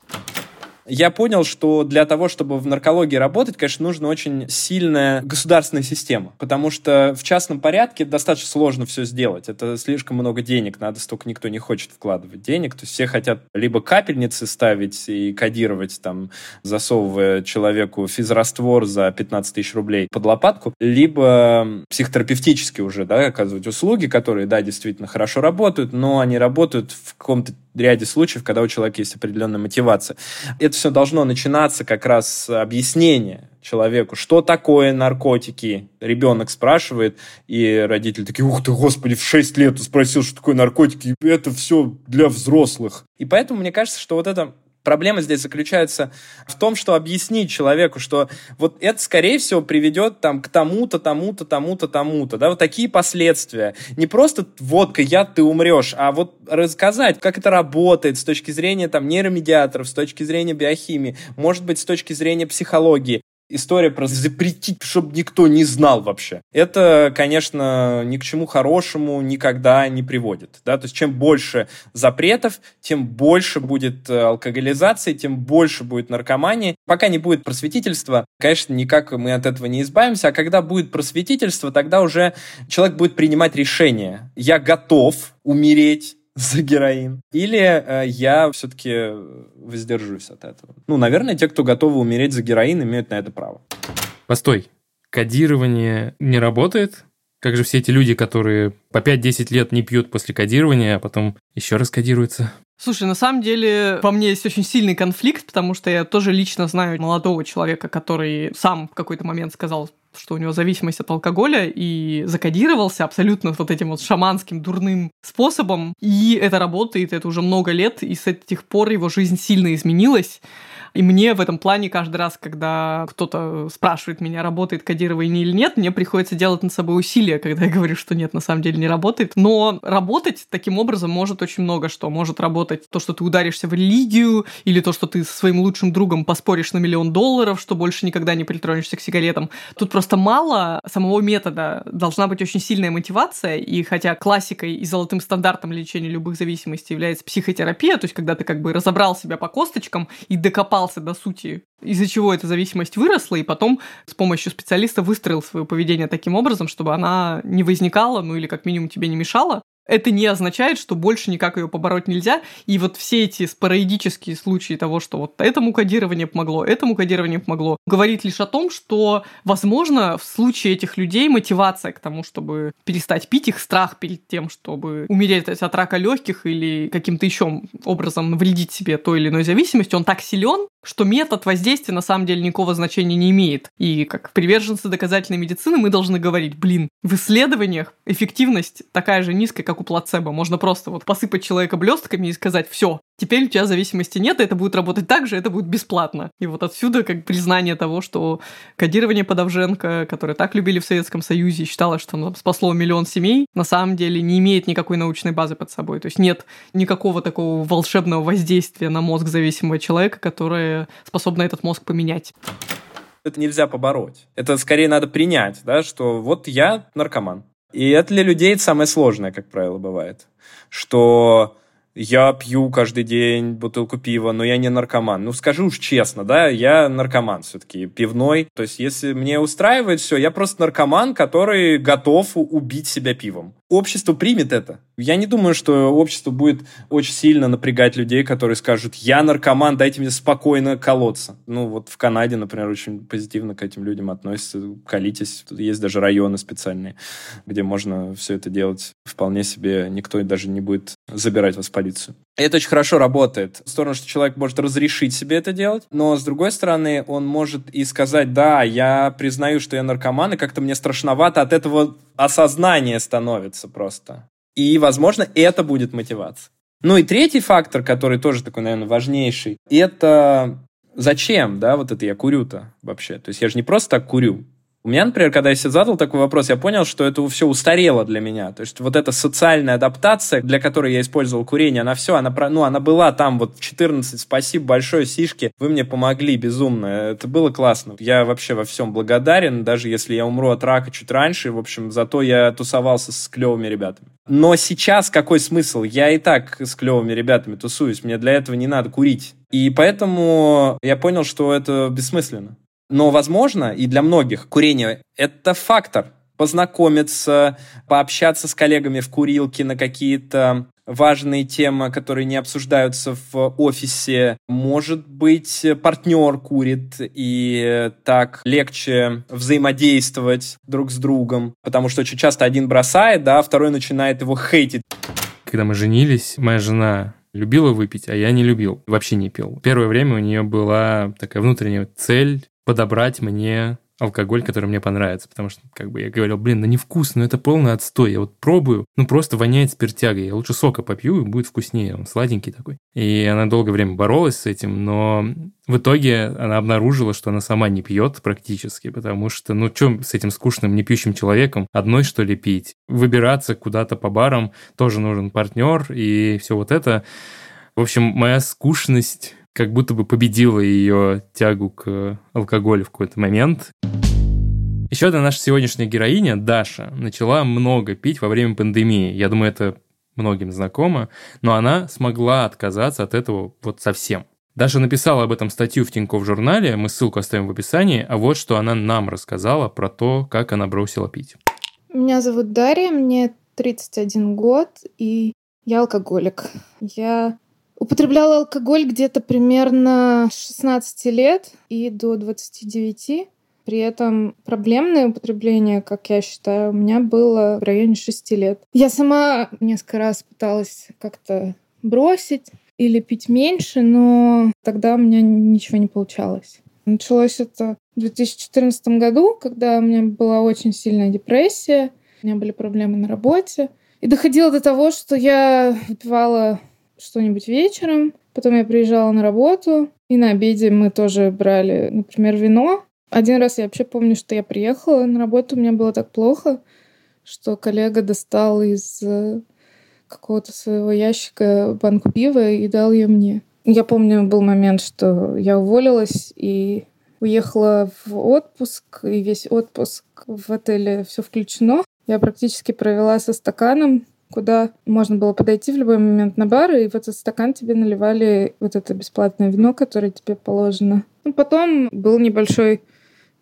я понял, что для того, чтобы в наркологии работать, конечно, нужна очень сильная государственная система, потому что в частном порядке достаточно сложно все сделать. Это слишком много денег, надо столько никто не хочет вкладывать денег. То есть все хотят либо капельницы ставить и кодировать, там, засовывая человеку физраствор за 15 тысяч рублей под лопатку, либо психотерапевтически уже, да, оказывать услуги, которые, да, действительно хорошо работают, но они работают в каком-то ряде случаев, когда у человека есть определенная мотивация. Это все должно начинаться как раз с объяснения человеку, что такое наркотики. Ребенок спрашивает, и родители такие, ух ты, господи, в 6 лет спросил, что такое наркотики. Это все для взрослых. И поэтому мне кажется, что вот это Проблема здесь заключается в том, что объяснить человеку, что вот это, скорее всего, приведет там к тому-то, тому-то, тому-то, тому-то, да, вот такие последствия. Не просто водка, яд, ты умрешь, а вот рассказать, как это работает с точки зрения там нейромедиаторов, с точки зрения биохимии, может быть, с точки зрения психологии история про запретить, чтобы никто не знал вообще. Это, конечно, ни к чему хорошему никогда не приводит. Да? То есть чем больше запретов, тем больше будет э, алкоголизации, тем больше будет наркомании. Пока не будет просветительства, конечно, никак мы от этого не избавимся. А когда будет просветительство, тогда уже человек будет принимать решение. Я готов умереть за героин. Или э, я все-таки воздержусь от этого. Ну, наверное, те, кто готовы умереть за героин, имеют на это право. Постой. Кодирование не работает? Как же все эти люди, которые по 5-10 лет не пьют после кодирования, а потом еще раз кодируются? Слушай, на самом деле во мне есть очень сильный конфликт, потому что я тоже лично знаю молодого человека, который сам в какой-то момент сказал, что у него зависимость от алкоголя, и закодировался абсолютно вот этим вот шаманским дурным способом. И это работает, это уже много лет, и с этих пор его жизнь сильно изменилась. И мне в этом плане каждый раз, когда кто-то спрашивает меня, работает кодирование или нет, мне приходится делать над собой усилия, когда я говорю, что нет, на самом деле не работает. Но работать таким образом может очень много что. Может работать то, что ты ударишься в религию, или то, что ты со своим лучшим другом поспоришь на миллион долларов, что больше никогда не притронешься к сигаретам. Тут просто мало самого метода. Должна быть очень сильная мотивация, и хотя классикой и золотым стандартом лечения любых зависимостей является психотерапия, то есть когда ты как бы разобрал себя по косточкам и докопал докопался до сути, из-за чего эта зависимость выросла, и потом с помощью специалиста выстроил свое поведение таким образом, чтобы она не возникала, ну или как минимум тебе не мешала, это не означает, что больше никак ее побороть нельзя. И вот все эти спорадические случаи того, что вот этому кодирование помогло, этому кодирование помогло, говорит лишь о том, что, возможно, в случае этих людей мотивация к тому, чтобы перестать пить, их страх перед тем, чтобы умереть от рака легких или каким-то еще образом навредить себе той или иной зависимости, он так силен, что метод воздействия на самом деле никакого значения не имеет. И как приверженцы доказательной медицины мы должны говорить, блин, в исследованиях эффективность такая же низкая, как у плацебо. Можно просто вот посыпать человека блестками и сказать, все, теперь у тебя зависимости нет, это будет работать так же, это будет бесплатно. И вот отсюда как признание того, что кодирование Подовженко, которое так любили в Советском Союзе, считало, что оно спасло миллион семей, на самом деле не имеет никакой научной базы под собой. То есть нет никакого такого волшебного воздействия на мозг зависимого человека, которое способно этот мозг поменять это нельзя побороть. Это скорее надо принять, да, что вот я наркоман. И это для людей самое сложное, как правило, бывает. Что я пью каждый день бутылку пива, но я не наркоман. Ну, скажу уж честно, да, я наркоман все-таки, пивной. То есть, если мне устраивает все, я просто наркоман, который готов убить себя пивом. Общество примет это. Я не думаю, что общество будет очень сильно напрягать людей, которые скажут, я наркоман, дайте мне спокойно колоться. Ну, вот в Канаде, например, очень позитивно к этим людям относятся. Колитесь. Тут есть даже районы специальные, где можно все это делать вполне себе. Никто даже не будет забирать вас в полицию. Это очень хорошо работает. В сторону, что человек может разрешить себе это делать, но с другой стороны, он может и сказать, да, я признаю, что я наркоман, и как-то мне страшновато от этого осознания становится просто. И, возможно, это будет мотивация. Ну и третий фактор, который тоже такой, наверное, важнейший, это зачем, да, вот это я курю-то вообще. То есть я же не просто так курю. У меня, например, когда я себе задал такой вопрос, я понял, что это все устарело для меня. То есть вот эта социальная адаптация, для которой я использовал курение, она все, она, ну, она была там вот в 14, спасибо большое, сишки, вы мне помогли безумно, это было классно. Я вообще во всем благодарен, даже если я умру от рака чуть раньше, в общем, зато я тусовался с клевыми ребятами. Но сейчас какой смысл? Я и так с клевыми ребятами тусуюсь, мне для этого не надо курить. И поэтому я понял, что это бессмысленно. Но, возможно, и для многих курение – это фактор. Познакомиться, пообщаться с коллегами в курилке на какие-то важные темы, которые не обсуждаются в офисе. Может быть, партнер курит, и так легче взаимодействовать друг с другом, потому что очень часто один бросает, да, а второй начинает его хейтить. Когда мы женились, моя жена любила выпить, а я не любил, вообще не пил. Первое время у нее была такая внутренняя цель подобрать мне алкоголь, который мне понравится, потому что, как бы, я говорил, блин, да невкусно, ну это полный отстой, я вот пробую, ну просто воняет спиртягой, я лучше сока попью, и будет вкуснее, он сладенький такой. И она долгое время боролась с этим, но в итоге она обнаружила, что она сама не пьет практически, потому что, ну, что с этим скучным, не пьющим человеком одной, что ли, пить? Выбираться куда-то по барам тоже нужен партнер, и все вот это. В общем, моя скучность как будто бы победила ее тягу к алкоголю в какой-то момент. Еще одна наша сегодняшняя героиня, Даша, начала много пить во время пандемии. Я думаю, это многим знакомо, но она смогла отказаться от этого вот совсем. Даша написала об этом статью в Тинькофф журнале, мы ссылку оставим в описании, а вот что она нам рассказала про то, как она бросила пить. Меня зовут Дарья, мне 31 год, и я алкоголик. Я Употребляла алкоголь где-то примерно с 16 лет и до 29. При этом проблемное употребление, как я считаю, у меня было в районе 6 лет. Я сама несколько раз пыталась как-то бросить или пить меньше, но тогда у меня ничего не получалось. Началось это в 2014 году, когда у меня была очень сильная депрессия, у меня были проблемы на работе. И доходило до того, что я выпивала что-нибудь вечером. Потом я приезжала на работу, и на обеде мы тоже брали, например, вино. Один раз я вообще помню, что я приехала на работу, у меня было так плохо, что коллега достал из э, какого-то своего ящика банку пива и дал ее мне. Я помню, был момент, что я уволилась и уехала в отпуск, и весь отпуск в отеле все включено. Я практически провела со стаканом куда можно было подойти в любой момент на бар, и в этот стакан тебе наливали вот это бесплатное вино, которое тебе положено. Ну, потом был небольшой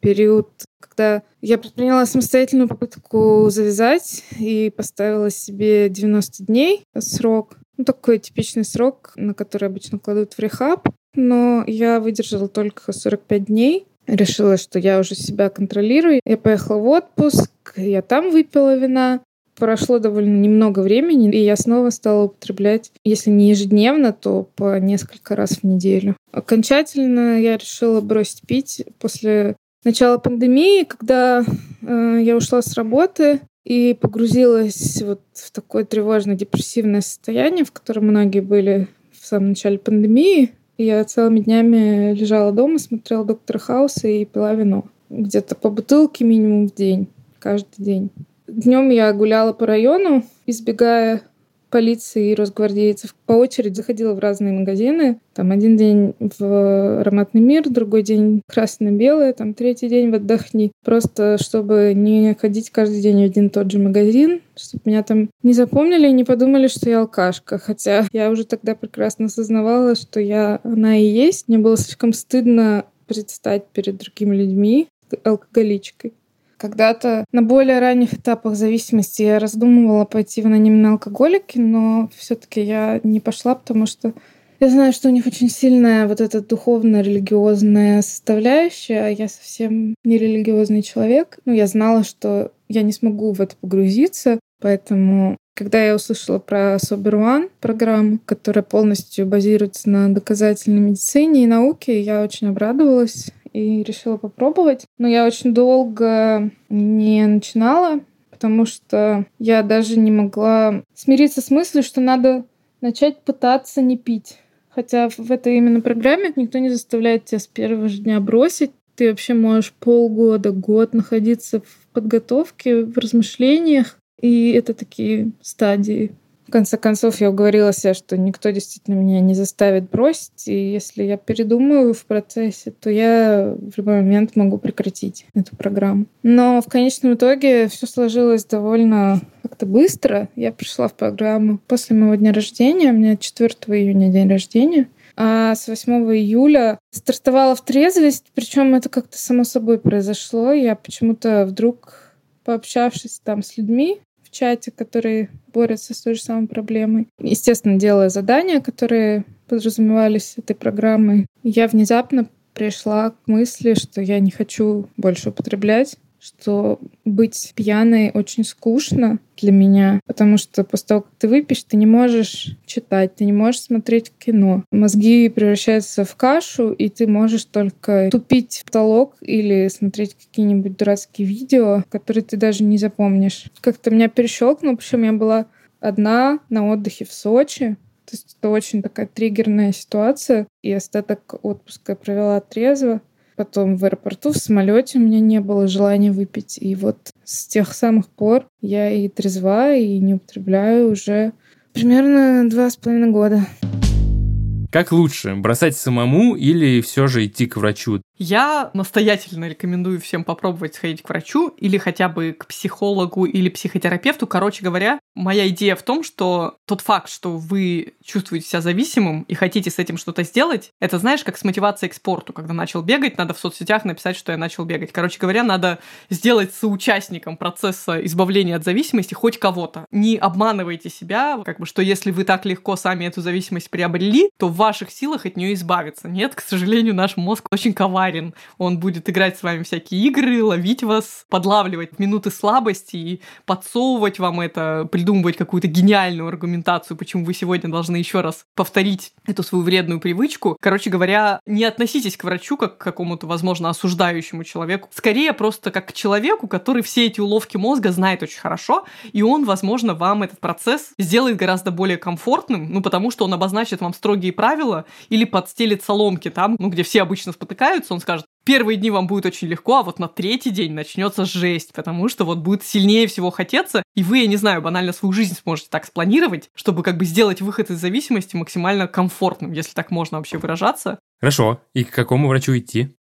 период, когда я предприняла самостоятельную попытку завязать и поставила себе 90 дней срок. Ну, такой типичный срок, на который обычно кладут в рехаб. Но я выдержала только 45 дней. Решила, что я уже себя контролирую. Я поехала в отпуск, я там выпила вина прошло довольно немного времени, и я снова стала употреблять, если не ежедневно, то по несколько раз в неделю. Окончательно я решила бросить пить после начала пандемии, когда э, я ушла с работы и погрузилась вот в такое тревожное депрессивное состояние, в котором многие были в самом начале пандемии. Я целыми днями лежала дома, смотрела «Доктора Хауса» и пила вино. Где-то по бутылке минимум в день, каждый день. Днем я гуляла по району, избегая полиции и росгвардейцев по очереди заходила в разные магазины. Там один день в ароматный мир, другой день красно-белое, там третий день в отдохни. Просто чтобы не ходить каждый день в один и тот же магазин, чтобы меня там не запомнили и не подумали, что я алкашка. Хотя я уже тогда прекрасно осознавала, что я она и есть. Мне было слишком стыдно предстать перед другими людьми алкоголичкой. Когда-то на более ранних этапах зависимости я раздумывала пойти в анонимные алкоголики, но все-таки я не пошла, потому что я знаю, что у них очень сильная вот эта духовно-религиозная составляющая, а я совсем не религиозный человек. Ну, я знала, что я не смогу в это погрузиться, поэтому когда я услышала про Sober One программу, которая полностью базируется на доказательной медицине и науке, я очень обрадовалась и решила попробовать. Но я очень долго не начинала, потому что я даже не могла смириться с мыслью, что надо начать пытаться не пить. Хотя в этой именно программе никто не заставляет тебя с первого же дня бросить. Ты вообще можешь полгода, год находиться в подготовке, в размышлениях. И это такие стадии в конце концов, я уговорила себя, что никто действительно меня не заставит бросить, и если я передумаю в процессе, то я в любой момент могу прекратить эту программу. Но в конечном итоге все сложилось довольно как-то быстро. Я пришла в программу после моего дня рождения, у меня 4 июня день рождения, а с 8 июля стартовала в трезвость, причем это как-то само собой произошло. Я почему-то вдруг пообщавшись там с людьми, в чате, которые борются с той же самой проблемой. Естественно, делая задания, которые подразумевались этой программой, я внезапно пришла к мысли, что я не хочу больше употреблять что быть пьяной очень скучно для меня, потому что после того, как ты выпьешь, ты не можешь читать, ты не можешь смотреть кино. Мозги превращаются в кашу, и ты можешь только тупить в потолок или смотреть какие-нибудь дурацкие видео, которые ты даже не запомнишь. Как-то меня перещелкнуло, причем я была одна на отдыхе в Сочи, то есть это очень такая триггерная ситуация. И остаток отпуска я провела трезво. Потом в аэропорту, в самолете у меня не было желания выпить. И вот с тех самых пор я и трезва, и не употребляю уже примерно два с половиной года. Как лучше, бросать самому или все же идти к врачу? Я настоятельно рекомендую всем попробовать сходить к врачу или хотя бы к психологу или психотерапевту. Короче говоря, моя идея в том, что тот факт, что вы чувствуете себя зависимым и хотите с этим что-то сделать, это знаешь, как с мотивацией к спорту. Когда начал бегать, надо в соцсетях написать, что я начал бегать. Короче говоря, надо сделать соучастником процесса избавления от зависимости хоть кого-то. Не обманывайте себя, как бы, что если вы так легко сами эту зависимость приобрели, то в ваших силах от нее избавиться. Нет, к сожалению, наш мозг очень коварен коварен. Он будет играть с вами всякие игры, ловить вас, подлавливать минуты слабости и подсовывать вам это, придумывать какую-то гениальную аргументацию, почему вы сегодня должны еще раз повторить эту свою вредную привычку. Короче говоря, не относитесь к врачу как к какому-то, возможно, осуждающему человеку. Скорее просто как к человеку, который все эти уловки мозга знает очень хорошо, и он, возможно, вам этот процесс сделает гораздо более комфортным, ну, потому что он обозначит вам строгие правила или подстелит соломки там, ну, где все обычно спотыкаются, он он скажет, первые дни вам будет очень легко, а вот на третий день начнется жесть, потому что вот будет сильнее всего хотеться, и вы, я не знаю, банально свою жизнь сможете так спланировать, чтобы как бы сделать выход из зависимости максимально комфортным, если так можно вообще выражаться. Хорошо. И к какому врачу идти?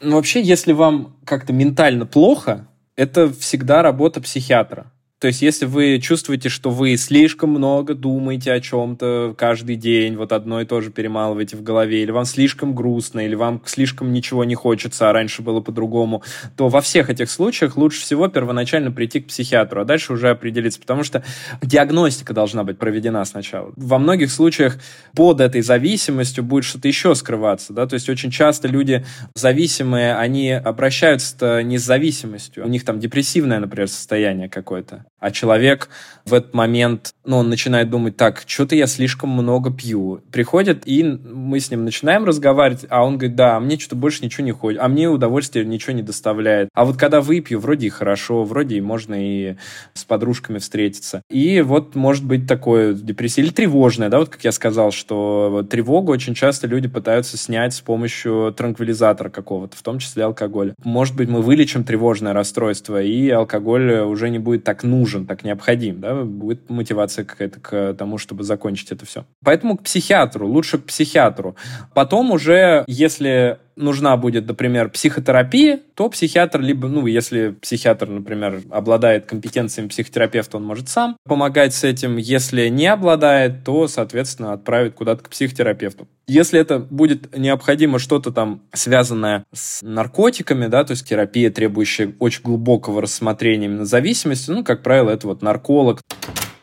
Ну, вообще, если вам как-то ментально плохо, это всегда работа психиатра. То есть, если вы чувствуете, что вы слишком много думаете о чем-то каждый день, вот одно и то же перемалываете в голове, или вам слишком грустно, или вам слишком ничего не хочется, а раньше было по-другому, то во всех этих случаях лучше всего первоначально прийти к психиатру, а дальше уже определиться, потому что диагностика должна быть проведена сначала. Во многих случаях под этой зависимостью будет что-то еще скрываться, да, то есть очень часто люди зависимые, они обращаются не с зависимостью, у них там депрессивное, например, состояние какое-то, А человек в этот момент, ну, он начинает думать, так, что-то я слишком много пью. Приходит, и мы с ним начинаем разговаривать, а он говорит, да, а мне что-то больше ничего не ходит, а мне удовольствие ничего не доставляет. А вот когда выпью, вроде и хорошо, вроде и можно и с подружками встретиться. И вот может быть такое депрессия или тревожная, да, вот как я сказал, что тревогу очень часто люди пытаются снять с помощью транквилизатора какого-то, в том числе алкоголя. Может быть, мы вылечим тревожное расстройство, и алкоголь уже не будет так нужен, так необходим, да, будет мотивация какая-то к тому, чтобы закончить это все. Поэтому к психиатру, лучше к психиатру. Потом уже, если нужна будет, например, психотерапия, то психиатр либо, ну, если психиатр, например, обладает компетенциями психотерапевта, он может сам помогать с этим. Если не обладает, то, соответственно, отправит куда-то к психотерапевту. Если это будет необходимо что-то там связанное с наркотиками, да, то есть терапия, требующая очень глубокого рассмотрения именно зависимости, ну, как правило, это вот нарколог.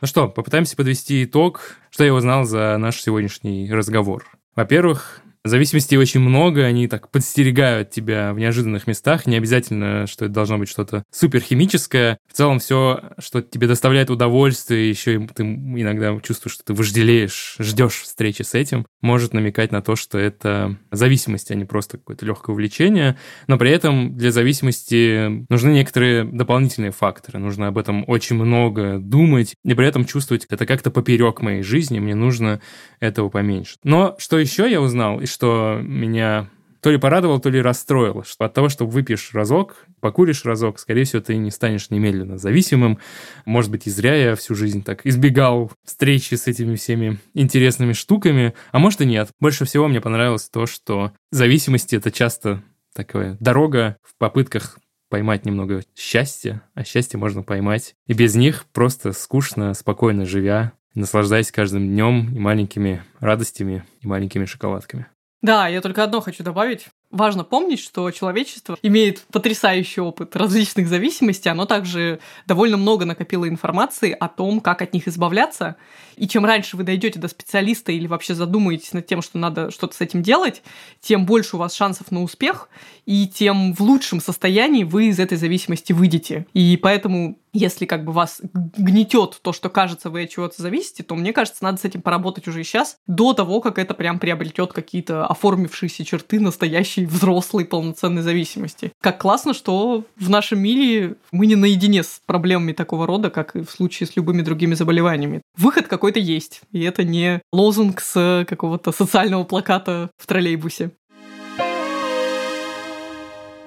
Ну что, попытаемся подвести итог, что я узнал за наш сегодняшний разговор. Во-первых, Зависимостей очень много, они так подстерегают тебя в неожиданных местах. Не обязательно, что это должно быть что-то суперхимическое. В целом все, что тебе доставляет удовольствие, еще и ты иногда чувствуешь, что ты вожделеешь, ждешь встречи с этим, может намекать на то, что это зависимость, а не просто какое-то легкое увлечение. Но при этом для зависимости нужны некоторые дополнительные факторы. Нужно об этом очень много думать и при этом чувствовать это как-то поперек моей жизни. Мне нужно этого поменьше. Но что еще я узнал, что меня то ли порадовало, то ли расстроило, что от того, что выпьешь разок, покуришь разок, скорее всего, ты не станешь немедленно зависимым. Может быть, и зря я всю жизнь так избегал встречи с этими всеми интересными штуками, а может и нет. Больше всего мне понравилось то, что зависимости — это часто такая дорога в попытках поймать немного счастья, а счастье можно поймать и без них просто скучно, спокойно живя, наслаждаясь каждым днем и маленькими радостями, и маленькими шоколадками. Да, я только одно хочу добавить. Важно помнить, что человечество имеет потрясающий опыт различных зависимостей, оно также довольно много накопило информации о том, как от них избавляться. И чем раньше вы дойдете до специалиста или вообще задумаетесь над тем, что надо что-то с этим делать, тем больше у вас шансов на успех, и тем в лучшем состоянии вы из этой зависимости выйдете. И поэтому если как бы вас гнетет то, что кажется, вы от чего-то зависите, то мне кажется, надо с этим поработать уже сейчас, до того, как это прям приобретет какие-то оформившиеся черты настоящей взрослой полноценной зависимости. Как классно, что в нашем мире мы не наедине с проблемами такого рода, как и в случае с любыми другими заболеваниями. Выход какой-то есть, и это не лозунг с какого-то социального плаката в троллейбусе.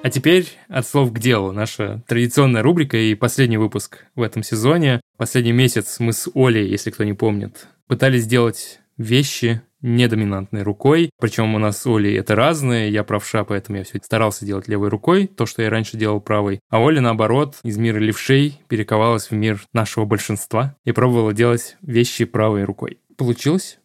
А теперь от слов к делу. Наша традиционная рубрика и последний выпуск в этом сезоне. Последний месяц мы с Олей, если кто не помнит, пытались сделать вещи недоминантной рукой. Причем у нас с Олей это разные. Я правша, поэтому я все старался делать левой рукой, то, что я раньше делал правой. А Оля, наоборот, из мира левшей перековалась в мир нашего большинства и пробовала делать вещи правой рукой. Получилось?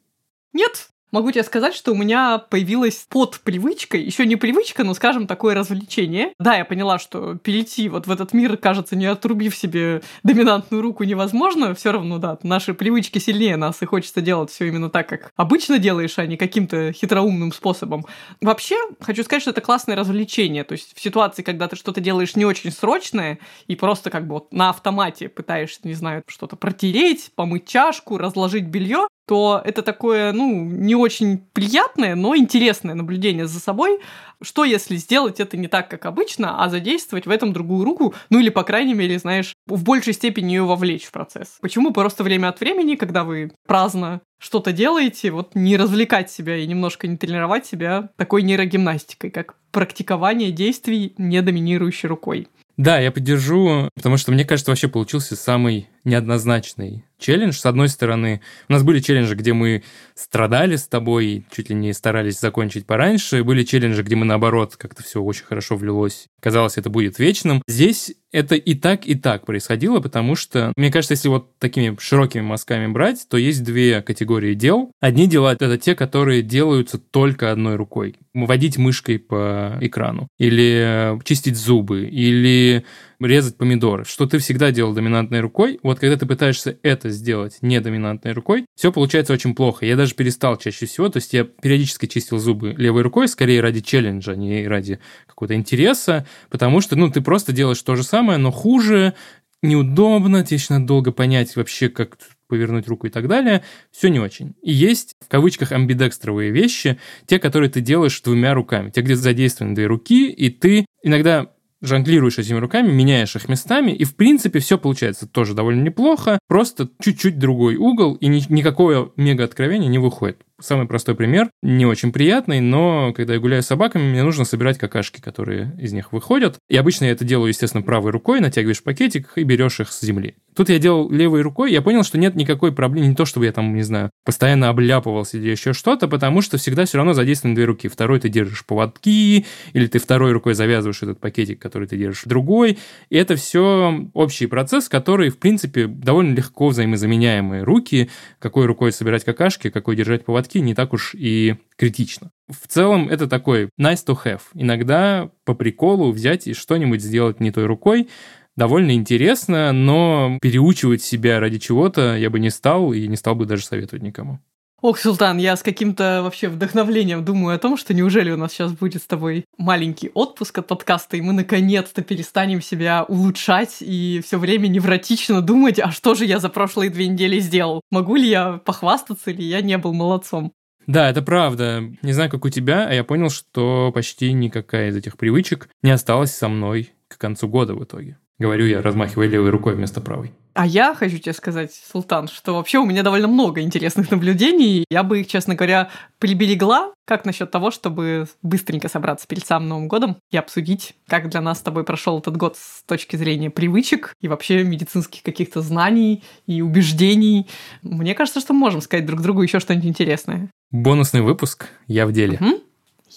Нет, Могу тебе сказать, что у меня появилась под привычкой, еще не привычка, но, скажем, такое развлечение. Да, я поняла, что перейти вот в этот мир, кажется, не отрубив себе доминантную руку невозможно. Все равно, да, наши привычки сильнее нас, и хочется делать все именно так, как обычно делаешь, а не каким-то хитроумным способом. Вообще, хочу сказать, что это классное развлечение. То есть в ситуации, когда ты что-то делаешь не очень срочное, и просто как бы вот на автомате пытаешься, не знаю, что-то протереть, помыть чашку, разложить белье, то это такое, ну, не очень приятное, но интересное наблюдение за собой. Что если сделать это не так, как обычно, а задействовать в этом другую руку, ну или, по крайней мере, знаешь, в большей степени ее вовлечь в процесс? Почему просто время от времени, когда вы праздно что-то делаете, вот не развлекать себя и немножко не тренировать себя такой нейрогимнастикой, как практикование действий, не доминирующей рукой? Да, я поддержу, потому что мне кажется, вообще получился самый неоднозначный челлендж. С одной стороны, у нас были челленджи, где мы страдали с тобой, чуть ли не старались закончить пораньше. Были челленджи, где мы, наоборот, как-то все очень хорошо влилось. Казалось, это будет вечным. Здесь это и так, и так происходило, потому что, мне кажется, если вот такими широкими мазками брать, то есть две категории дел. Одни дела — это те, которые делаются только одной рукой. Водить мышкой по экрану, или чистить зубы, или резать помидоры, что ты всегда делал доминантной рукой, вот когда ты пытаешься это сделать не доминантной рукой, все получается очень плохо. Я даже перестал чаще всего, то есть я периодически чистил зубы левой рукой, скорее ради челленджа, а не ради какого-то интереса, потому что, ну, ты просто делаешь то же самое, но хуже, неудобно, тебе еще надо долго понять вообще, как повернуть руку и так далее, все не очень. И есть, в кавычках, амбидекстровые вещи, те, которые ты делаешь двумя руками. Те, где задействованы две руки, и ты иногда жонглируешь этими руками, меняешь их местами, и в принципе все получается тоже довольно неплохо, просто чуть-чуть другой угол, и ни, никакого мега откровения не выходит. Самый простой пример, не очень приятный, но когда я гуляю с собаками, мне нужно собирать какашки, которые из них выходят. И обычно я это делаю, естественно, правой рукой, натягиваешь пакетик и берешь их с земли. Тут я делал левой рукой, я понял, что нет никакой проблемы, не то, чтобы я там, не знаю, постоянно обляпывался или еще что-то, потому что всегда все равно задействованы две руки. Второй ты держишь поводки, или ты второй рукой завязываешь этот пакетик, который ты держишь другой. И это все общий процесс, который, в принципе, довольно легко взаимозаменяемые руки, какой рукой собирать какашки, какой держать поводки, не так уж и критично. В целом это такой nice to have. Иногда по приколу взять и что-нибудь сделать не той рукой, довольно интересно, но переучивать себя ради чего-то я бы не стал и не стал бы даже советовать никому. Ох, Султан, я с каким-то вообще вдохновлением думаю о том, что неужели у нас сейчас будет с тобой маленький отпуск от подкаста, и мы наконец-то перестанем себя улучшать и все время невротично думать, а что же я за прошлые две недели сделал? Могу ли я похвастаться, или я не был молодцом? Да, это правда. Не знаю, как у тебя, а я понял, что почти никакая из этих привычек не осталась со мной к концу года в итоге. Говорю я, размахивая левой рукой вместо правой. А я хочу тебе сказать, Султан, что вообще у меня довольно много интересных наблюдений. Я бы их, честно говоря, приберегла. Как насчет того, чтобы быстренько собраться перед самым Новым годом и обсудить, как для нас с тобой прошел этот год с точки зрения привычек и вообще медицинских каких-то знаний и убеждений. Мне кажется, что мы можем сказать друг другу еще что-нибудь интересное. Бонусный выпуск «Я в деле». Угу.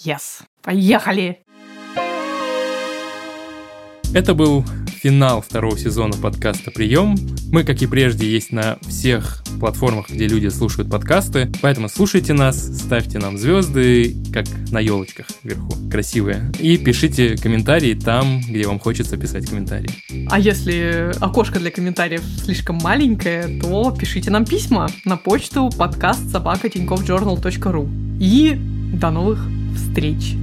Yes. Поехали! Это был финал второго сезона подкаста «Прием». Мы, как и прежде, есть на всех платформах, где люди слушают подкасты, поэтому слушайте нас, ставьте нам звезды, как на елочках вверху, красивые, и пишите комментарии там, где вам хочется писать комментарии. А если окошко для комментариев слишком маленькое, то пишите нам письма на почту подкаст собака И до новых встреч!